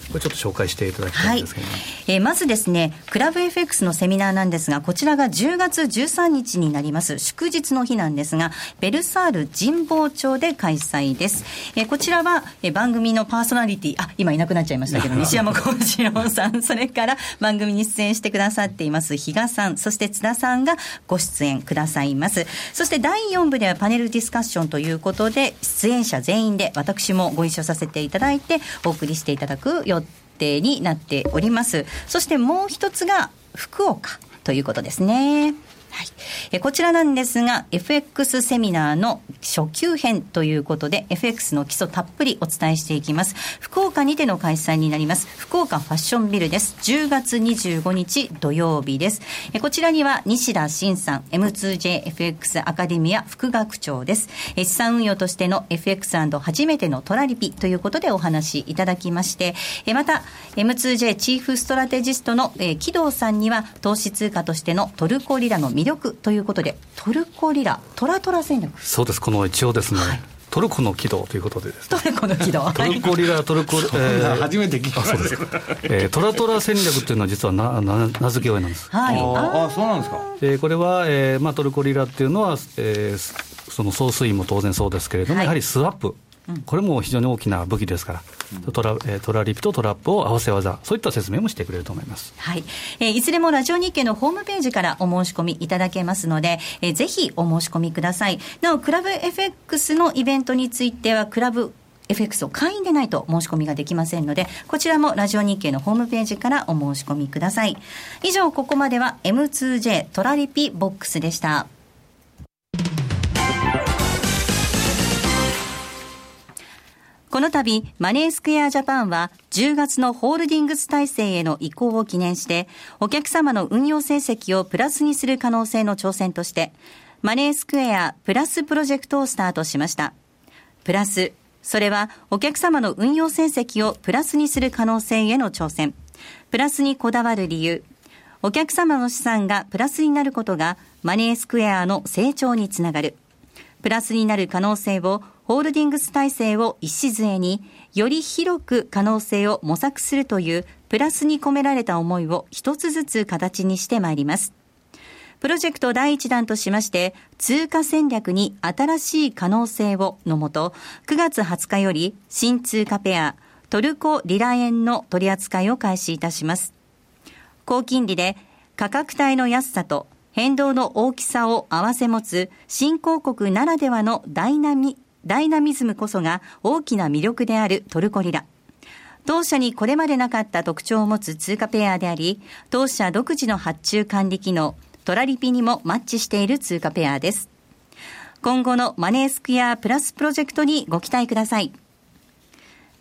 [SPEAKER 4] これちょっと紹介していただきたいんですけど、ね、はい、
[SPEAKER 2] えー、まずですね、クラブ FX のセミナーなんですが、こちらが10月13日になります、祝日の日なんですが、ベルサール神保町で開催です。えー、こちらは、えー、番組のパーソナリティ、あ、今いなくなっちゃいましたけど、西山幸四郎さん、それから番組に出演してくださっています、比嘉さん、そして津田さんがご出演くださいます。そして第4部ではパネルディスカッションということで、出演者全員で私もご一緒させていただいて、お送りしていただく予定になっております。そしてもう一つが福岡ということですね。はい、えこちらなんですが FX セミナーの初級編ということで FX の基礎たっぷりお伝えしていきます。福岡にての開催になります。福岡ファッションビルです。10月25日土曜日です。えこちらには西田慎さん M2JFX アカデミア副学長です。資産運用としての FX& 初めてのトラリピということでお話いただきましてえまた M2J チーフストラテジストの、え木戸さんには投資通貨としてのトルコリラの魅力ということで、トルコリラ、トラトラ戦略
[SPEAKER 4] そうです、この一応ですね、はい、トルコの軌道ということで、ね、
[SPEAKER 2] トルコの軌道。
[SPEAKER 4] トルコリラ、トルコ、え
[SPEAKER 9] ー、初めて聞きました。
[SPEAKER 4] えー、トラトラ戦略というのは、実はなな名付け親なんです。
[SPEAKER 9] はい、ああそうなんですか、
[SPEAKER 4] えー、これは、えーまあ、トルコリラっていうのは、えー、その総水も当然そうですけれども、はい、やはりスワップ。これも非常に大きな武器ですから、うん、トラトラリピとトラップを合わせ技、そういった説明もしてくれると思います、
[SPEAKER 2] はいえー、いずれもラジオ日経のホームページからお申し込みいただけますので、えー、ぜひお申し込みください。なお、クラブ FX のイベントについては、クラブ FX を会員でないと申し込みができませんので、こちらもラジオ日経のホームページからお申し込みください。以上、ここまでは M2J トラリピボックスでした。この度、マネースクエアジャパンは10月のホールディングス体制への移行を記念して、お客様の運用成績をプラスにする可能性の挑戦として、マネースクエアプラスプロジェクトをスタートしました。プラス、それはお客様の運用成績をプラスにする可能性への挑戦。プラスにこだわる理由。お客様の資産がプラスになることがマネースクエアの成長につながる。プラスになる可能性をホールディングス体制を礎により広く可能性を模索するというプラスに込められた思いを一つずつ形にしてまいります。プロジェクト第1弾としまして、通貨戦略に新しい可能性をのもと、9月20日より新通貨ペア、トルコリラ円の取り扱いを開始いたします。高金利で価格帯の安さと変動の大きさを併せ持つ新興国ならではのダイナミダイナミズムこそが大きな魅力であるトルコリラ。当社にこれまでなかった特徴を持つ通貨ペアであり、当社独自の発注管理機能、トラリピにもマッチしている通貨ペアです。今後のマネースクエアプラスプロジェクトにご期待ください。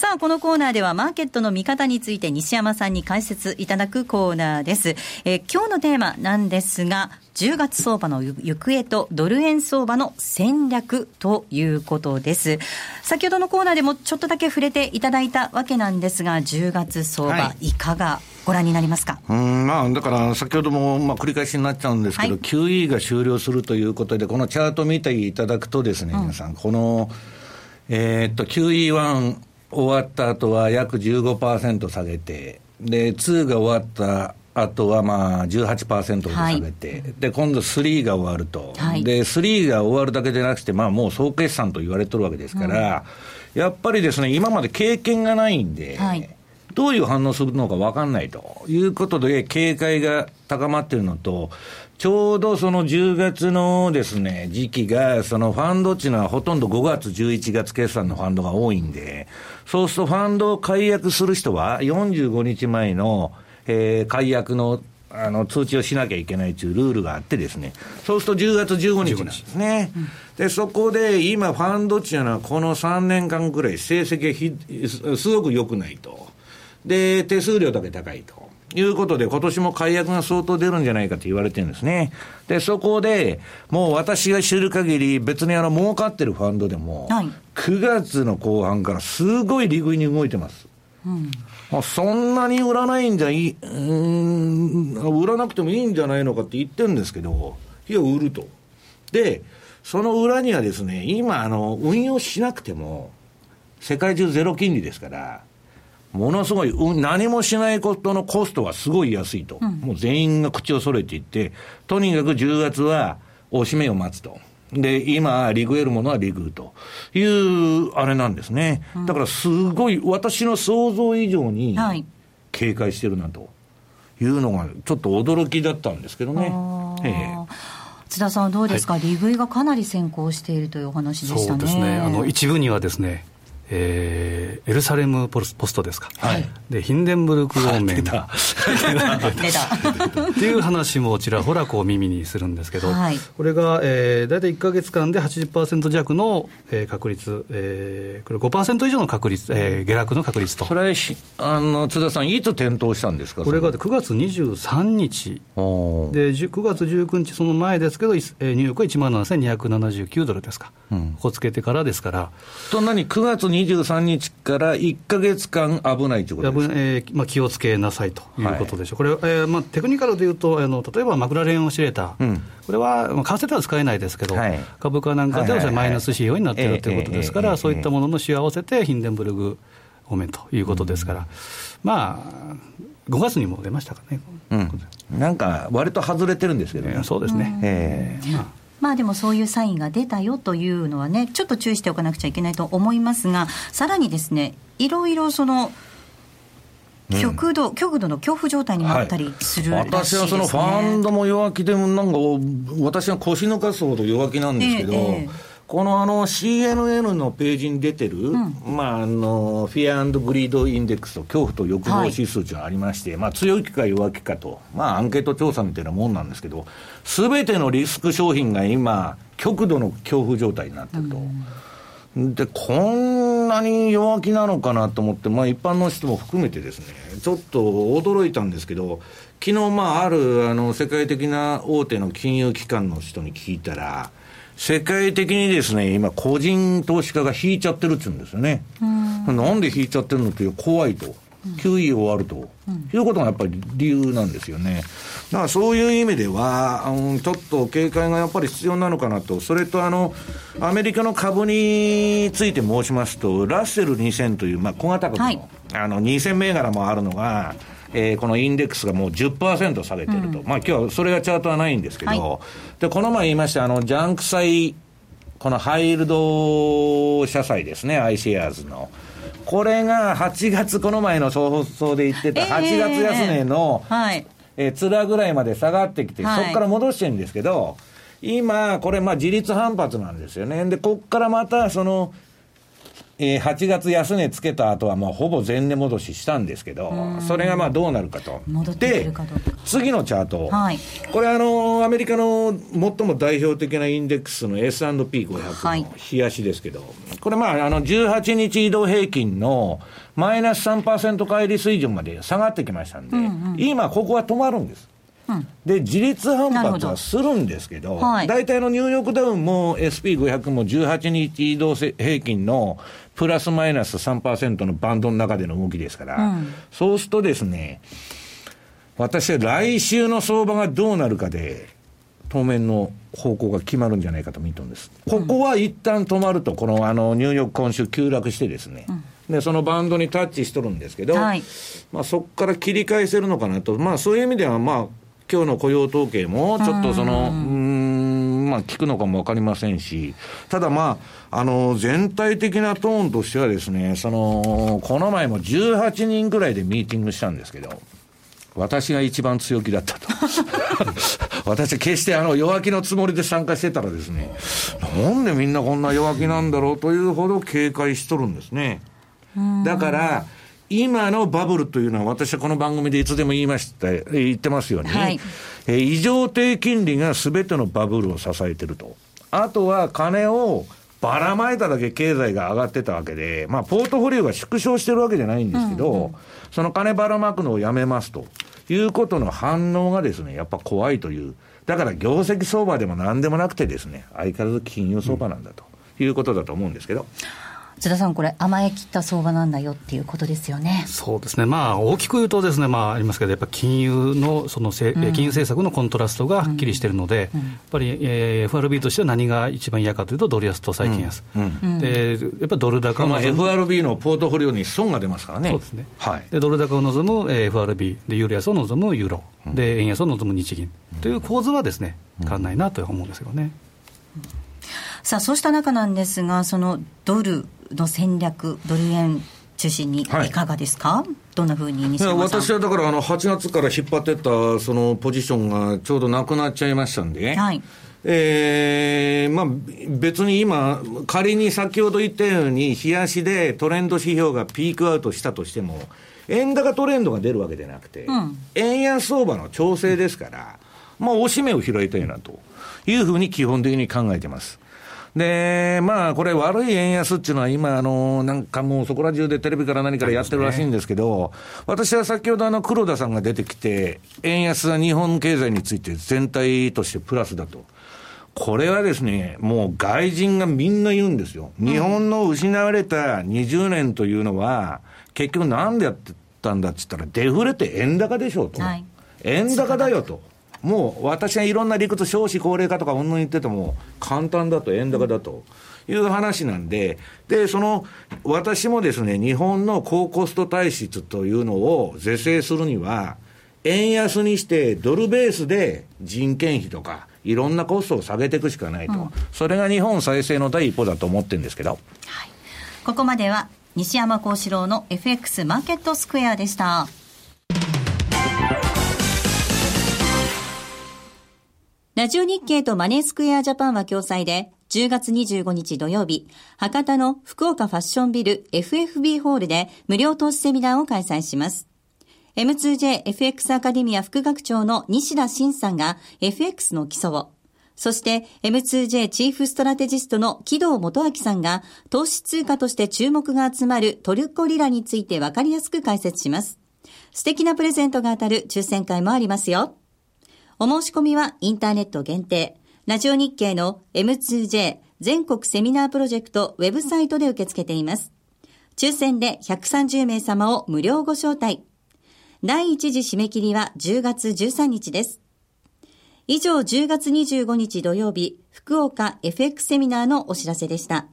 [SPEAKER 2] さあ、このコーナーではマーケットの見方について西山さんに解説いただくコーナーです。えー、今日のテーマなんですが、10月相場の行方とドル円相場の戦略ということです。先ほどのコーナーでもちょっとだけ触れていただいたわけなんですが、10月相場、はい、いかがご覧になりますか？
[SPEAKER 9] うんまあ、だから先ほどもまあ繰り返しになっちゃうんですけど、はい、QE が終了するということで、このチャート見ていただくとですね、皆さん、この、えー、っと QE1 終わった後は約15%下げて、で、2が終わったあとはまあ18%で下げて、はい、で今度3が終わると、はい、で3が終わるだけでなくて、まあ、もう総決算と言われてるわけですから、うん、やっぱりですね、今まで経験がないんで、はい、どういう反応するのか分かんないということで、警戒が高まってるのと、ちょうどその10月のですね、時期が、そのファンドっていうのはほとんど5月、11月決算のファンドが多いんで、そうするとファンドを解約する人は45日前のえー、解約のあの通知をしなきゃいけないというルールがあってですね、そうすると10月15日なんですね。で、そこで今、ファンドっていうのはこの3年間ぐらい成績がすごく良くないと。で、手数料だけ高いと。いうことで、今年も解約が相当出るんじゃないかと言われてるんですね。で、そこで、もう私が知る限り、別にあの、儲かってるファンドでも、はい、9月の後半からすごい利食いに動いてます。うんまあ、そんなに売らないんじゃいい、うん、売らなくてもいいんじゃないのかって言ってるんですけど、いや、売ると。で、その裏にはですね、今、あの、運用しなくても、世界中ゼロ金利ですから、ものすごい、何もしないことのコストがすごい安いと。うん、もう全員が口を揃えていって、とにかく10月は、おしめを待つと。で、今、リグえるものはリグという、あれなんですね。だからすごい、私の想像以上に警戒してるなというのが、ちょっと驚きだったんですけどね。え
[SPEAKER 2] 津田さんどうですか、はい、利食いがかなり先行しているというお話でしたね。そうですね。
[SPEAKER 4] あの一部にはですね、えー、エルサレムポストですか、はい、でヒンデンブルク方面。出た。っていう話もちらほらこう耳にするんですけど、はい、これが、えー、大体1か月間で80%弱の、えー、確率、えー、これ5%以上の確率、えー、下落の確率と。
[SPEAKER 9] それあの津田さんいつ点灯したんですか？
[SPEAKER 4] これが9月23日。で9月19日その前ですけど、えー、ニューヨークは1万7279ドルですか、うん、ここつけてからですから。
[SPEAKER 9] と何？9月23日から1か月間危ないということで
[SPEAKER 4] えーまあ、気をつけなさいとい。うことでしょう、はい、これ、えーまあ、テクニカルでいうと、あの例えばマクラレンオシレーター、うん、これは、まあ、為替では使えないですけど、はい、株価なんかではマイナス指標になっているということですから、そういったもののし合わせて、ヒンデンブルグ方面ということですから、うん、まあ、5月にも出ましたかね、
[SPEAKER 9] うん、なんか、割と外れてるんですけど
[SPEAKER 4] ね。そうですね、え
[SPEAKER 2] ーまあまあでもそういうサインが出たよというのはね、ちょっと注意しておかなくちゃいけないと思いますが、さらにですね、いろいろその、極度、うん、極度の恐怖状態になったりする、ねはい、私
[SPEAKER 9] はそのファンドも弱気で、なんか、私は腰抜かすほど弱気なんですけど、えーえーこのあの CNN のページに出てる、うん、まあ、あの Fear Greed Index と恐怖と欲望指数がありまして、はい、まあ、強気か弱気かと、まあ、アンケート調査みたいなもんなんですけど、すべてのリスク商品が今、極度の恐怖状態になってると。うん、で、こんなに弱気なのかなと思って、まあ、一般の人も含めてですね、ちょっと驚いたんですけど、昨日まあ、あるあの世界的な大手の金融機関の人に聞いたら、世界的にですね、今、個人投資家が引いちゃってるって言うんですよね。んなんで引いちゃってるのっていう怖いと。9位終わると、いうことがやっぱり理由なんですよね。だからそういう意味では、うん、ちょっと警戒がやっぱり必要なのかなと、それとあの、アメリカの株について申しますと、ラッセル2000という、まあ、小型株の、はい、あの2000銘柄もあるのが、えー、このインデックスがもう10%下げてると、うん、まあ今日はそれがチャートはないんですけど、はい、でこの前言いました、あのジャンク債、このハイイールド社債ですね、アイシェアーズの。これが8月、この前の放送で言ってた8月安値の、えー、はい。えー、面ぐらいまで下がってきて、そこから戻してるんですけど、今、これ、まあ、自立反発なんですよね。で、ここからまた、その、えー、8月安値つけた後はもうほぼ前値戻ししたんですけど、それがまあどうなるかと。
[SPEAKER 2] で、
[SPEAKER 9] 次のチャート。
[SPEAKER 2] はい、
[SPEAKER 9] これあの、アメリカの最も代表的なインデックスの S&P500 の冷やしですけど、はい、これまあ、あの、18日移動平均のマイナス3%乖離水準まで下がってきましたんで、うんうん、今ここは止まるんです。で、自立反発はするんですけど、大体のニューヨークダウンも SP500 も18日移動平均のプラスマイナス3%のバンドの中での動きですから、うん、そうするとですね、私は来週の相場がどうなるかで、当面の方向が決まるんじゃないかと見てるんです。ここは一旦止まると、このあのニューヨーク今週急落してですね、うん。で、そのバンドにタッチしとるんですけど、はい、まあそこから切り返せるのかなと、まあそういう意味では、まあ今日の雇用統計も、ちょっとその、うん、まあ、聞くのかもわかりませんし、ただまあ、あの、全体的なトーンとしてはですね、その、この前も18人ぐらいでミーティングしたんですけど、私が一番強気だったと。私は決してあの弱気のつもりで参加してたらですね、なんでみんなこんな弱気なんだろうというほど警戒しとるんですね。だから、今のバブルというのは、私はこの番組でいつでも言いました、言ってますように、はい、え異常低金利がすべてのバブルを支えてると。あとは金をばらまいただけ経済が上がってたわけで、まあ、ポートフォリオが縮小してるわけじゃないんですけど、うんうん、その金ばらまくのをやめますということの反応がですね、やっぱ怖いという。だから業績相場でもなんでもなくてですね、相変わらず金融相場なんだということだと思うんですけど。うん
[SPEAKER 2] 津田さん、これ、甘え切った相場なんだよっていうことですよね。
[SPEAKER 4] そうですね、まあ、大きく言うとですね、まあ、ありますけど、やっぱ金融のそのせ、うん、金融政策のコントラストがはっきりしているので、うん。うん、やっぱり、えー、FRB としては何が一番嫌かというと、ドル安と債券安、でやっぱりドル高
[SPEAKER 9] まあ、FRB のポートフォリオに損が出ますからね。
[SPEAKER 4] そうですね、はい、でドル高を望む、えー、FRB で、ユーロ安を望むユーロ、で円安を望む日銀。という構図はですね、変わらないなと思うんですよね。
[SPEAKER 2] さあそうした中なんですが、そのドルの戦略、ドル円中心にい。かがですか、はい、どんなふうに
[SPEAKER 9] 私はだからあの8月から引っ張ってったそのポジションがちょうどなくなっちゃいましたんで、はい。えーまあ、別に今、仮に先ほど言ったように、冷やしでトレンド指標がピークアウトしたとしても、円高トレンドが出るわけじゃなくて、うん、円安相場の調整ですから、まあ、押し目を拾いたいなというふうに基本的に考えてます。で、まあ、これ、悪い円安っていうのは、今、あの、なんかもうそこら中でテレビから何からやってるらしいんですけど、私は先ほど、あの、黒田さんが出てきて、円安は日本経済について全体としてプラスだと。これはですね、もう外人がみんな言うんですよ。日本の失われた20年というのは、結局なんでやってたんだって言ったら、デフレって円高でしょうと。はい、円高だよと。もう私がいろんな理屈、少子高齢化とかうんぬん言ってても、簡単だと、円高だと。いう話なんで、で、その、私もですね、日本の高コスト体質というのを是正するには、円安にしてドルベースで人件費とか、いろんなコストを下げていくしかないと、うん、それが日本再生の第一歩だと思ってるんですけど。はい、
[SPEAKER 2] ここまでは西山幸四郎の FX マーケットスクエアでした。ラジオ日経とマネースクエアジャパンは共催で、10月25日土曜日、博多の福岡ファッションビル FFB ホールで無料投資セミナーを開催します。M2JFX アカデミア副学長の西田慎さんが FX の基礎を、そして M2J チーフストラテジストの木戸元明さんが投資通貨として注目が集まるトルコリラについてわかりやすく解説します。素敵なプレゼントが当たる抽選会もありますよ。お申し込みはインターネット限定。ラジオ日経の M2J 全国セミナープロジェクトウェブサイトで受け付けています。抽選で130名様を無料ご招待。第1次締め切りは10月13日です。以上10月25日土曜日、福岡 FX セミナーのお知らせでした。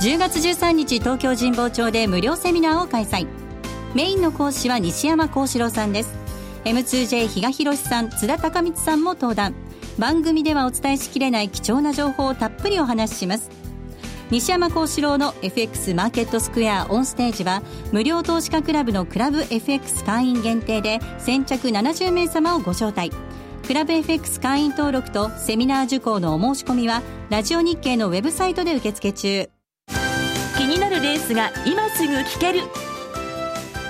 [SPEAKER 2] 10月13日東京神保町で無料セミナーを開催。メインの講師は西山幸四郎さんです。M2J 比嘉博さん津田隆光さんも登壇。番組ではお伝えしきれない貴重な情報をたっぷりお話しします。西山幸四郎の FX マーケットスクエアオンステージは無料投資家クラブのクラブ FX 会員限定で先着70名様をご招待。クラブ FX 会員登録とセミナー受講のお申し込みはラジオ日経のウェブサイトで受付中。
[SPEAKER 8] 気になるレースが今すぐ聞ける。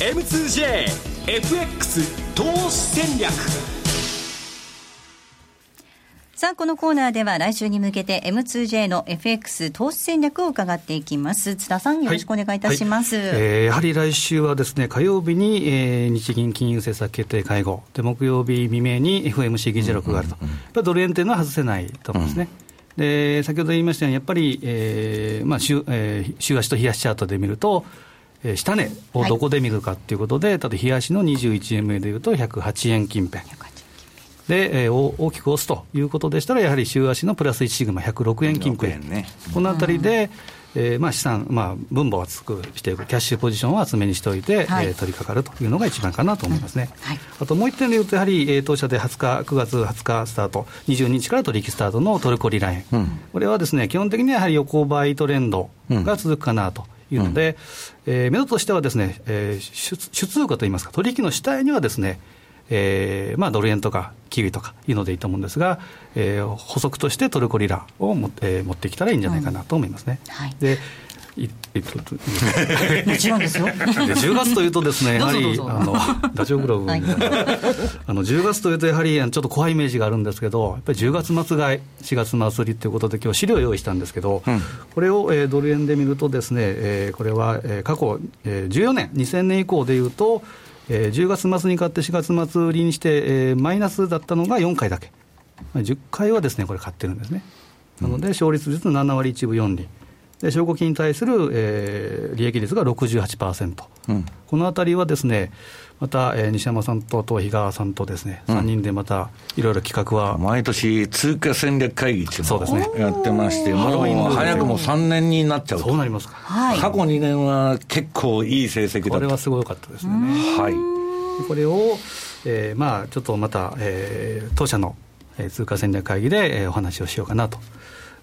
[SPEAKER 1] M2JFX 投資戦略。
[SPEAKER 2] さあ、このコーナーでは来週に向けて M2J の FX 投資戦略を伺っていきます。津田さん、よろしくお願いいたします。はい。はい、
[SPEAKER 4] えー、やはり来週はですね、火曜日に、えー、日銀金融政策決定会合、で木曜日未明に FMC 議事録があると、やっぱりドル円というのは外せないと思うんですね。うん、で先ほど言いましたように、やっぱり、えーまあ週えー、週足と日足チャートで見ると、えー、下値をどこで見るかということで、はい、例えば日足の21円目でいうと108円近辺。で、えー、大きく押すということでしたら、やはり週足のプラス1シグマ106円近辺、ね、このあたりで、えーまあ、資産、まあ、分母を厚くしていく、キャッシュポジションを厚めにしておいて、はい、えー、取り掛かるというのが一番かなと思いますね。うんはい、あともう一点でいうと、やはり、えー、当社で20日、9月20日スタート、22日から取引スタートのトルコリライン、うん、これはですね、基本的にはやはり横ばいトレンドが続くかなと。いうので、うん、えー、目処としてはですね、えー、出通貨といいますか、取引の主体にはですね、えーまあ、ドル円とかキウイとかいうのでいいと思うんですが、えー、補足としてトルコリラをも、えー、持ってきたらいいんじゃないかなと思いますね。
[SPEAKER 2] うん、はい、
[SPEAKER 4] で
[SPEAKER 2] もちろんですよ。
[SPEAKER 4] 10月というとですね、やはり、あの、ダチョウ倶楽部、はい、あの、10月というとやはり、ちょっと怖いイメージがあるんですけど、やっぱり10月末買い、4月末売りということで、今日資料を用意したんですけど、うん、これを、えー、ドル円で見るとですね、えー、これは、えー、過去、えー、14年、2000年以降でいうと、えー、10月末に買って4月末売りにして、えー、マイナスだったのが4回だけ、10回はですねこれ買ってるんですね。なので、勝率率7割1分4厘。で証拠金に対する、えー、利益率が68%、うん、このあたりはですね、また、えー、西山さんと東比川さんとですね、うん、3人でまたいろいろ企画は。
[SPEAKER 9] 毎年、通貨戦略会議っていう
[SPEAKER 4] のを
[SPEAKER 9] やってまして、もう早くも3年になっちゃう
[SPEAKER 4] そうなりますか、
[SPEAKER 9] はい、過去2年は結構いい成績だった。
[SPEAKER 4] これはすごかったですね。
[SPEAKER 9] はい、
[SPEAKER 4] これを、えー、まあ、ちょっとまた、えー、当社の通貨戦略会議で、えー、お話をしようかなと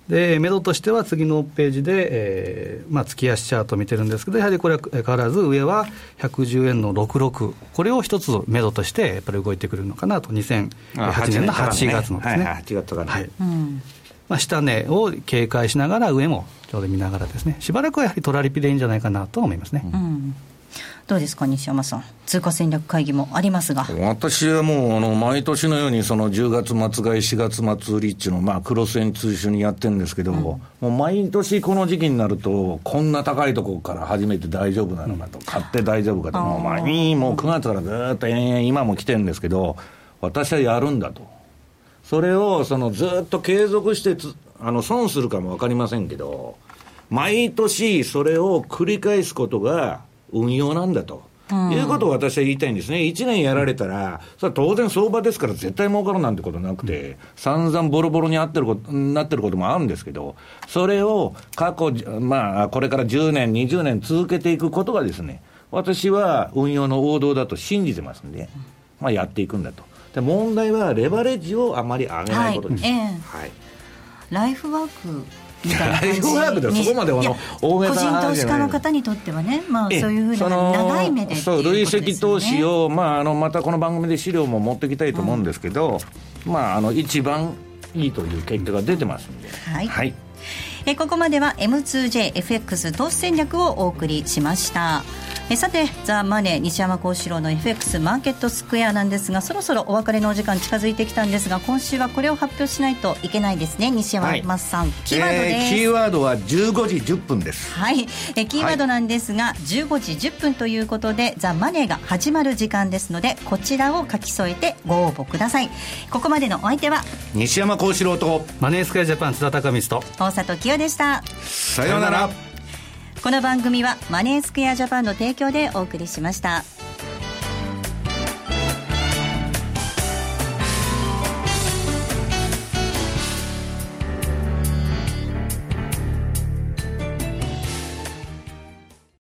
[SPEAKER 4] で、目処としては次のページで、えーまあ、月足チャートを見てるんですけど、やはりこれは変わらず、上は110円の66、これを一つ目処として、やっぱり動いてくるのかなと、2008年の8月のですね。
[SPEAKER 9] 8月。からね。はい。
[SPEAKER 4] まあ、下値を警戒しながら、上もちょうど見ながらですね、しばらくはやはりトラリピでいいんじゃないかなと思いますね。うん
[SPEAKER 2] どうですか、西山さん、通貨戦略会議もありますが。
[SPEAKER 9] 私はもうあの、毎年のように、その10月末買い、4月末売りっていうのを、まあ、クロス円通週にやってるんですけど、うん、もう毎年この時期になると、こんな高いところから始めて大丈夫なのかと、買って大丈夫かと、もう前にもう9月からずっと延々、今も来てるんですけど、私はやるんだと。それをそのずっと継続してあの損するかも分かりませんけど、毎年それを繰り返すことが運用なんだと。いうことを私は言いたいんですね。1年やられたら、それは当然相場ですから絶対儲かるなんてことなくて、散々ボロボロになってることなってることもあるんですけど、それを過去、まあ、これから10年、20年続けていくことがですね、私は運用の王道だと信じてますんで、まあ、やっていくんだと。で問題はレバレッジをあまり上げないことです。はい、えーはい、
[SPEAKER 2] ライフワーク
[SPEAKER 9] みたいな感じ。でそこまであの
[SPEAKER 2] 大げさ個人投資家の方にとってはね、まあ、そういうふうな長い目でそう
[SPEAKER 9] 累積投資を、まあ、あのまたこの番組で資料も持ってきたいと思うんですけど、うん、まあ、あの一番いいという結果が出てますんで。
[SPEAKER 2] はい、はいえここまでは M2JFX 投資戦略をお送りしました。えさてザ・マネー西山幸四郎の FX マーケットスクエアなんですがそろそろお別れのお時間近づいてきたんですが今週はこれを発表しないといけないですね西山さん、はい、キーワードです、
[SPEAKER 9] えー、キーワードは15時10分です。
[SPEAKER 2] はい。えキーワードなんですが、はい、15時10分ということでザ・マネーが始まる時間ですのでこちらを書き添えてご応募ください。ここまでのお相手は
[SPEAKER 9] 西山幸四郎と
[SPEAKER 4] マネースクエアジャパン津田隆光と
[SPEAKER 2] 大里清でした
[SPEAKER 9] さようなら
[SPEAKER 2] この番組はマネースクエアジャパンの提供でお送りしました。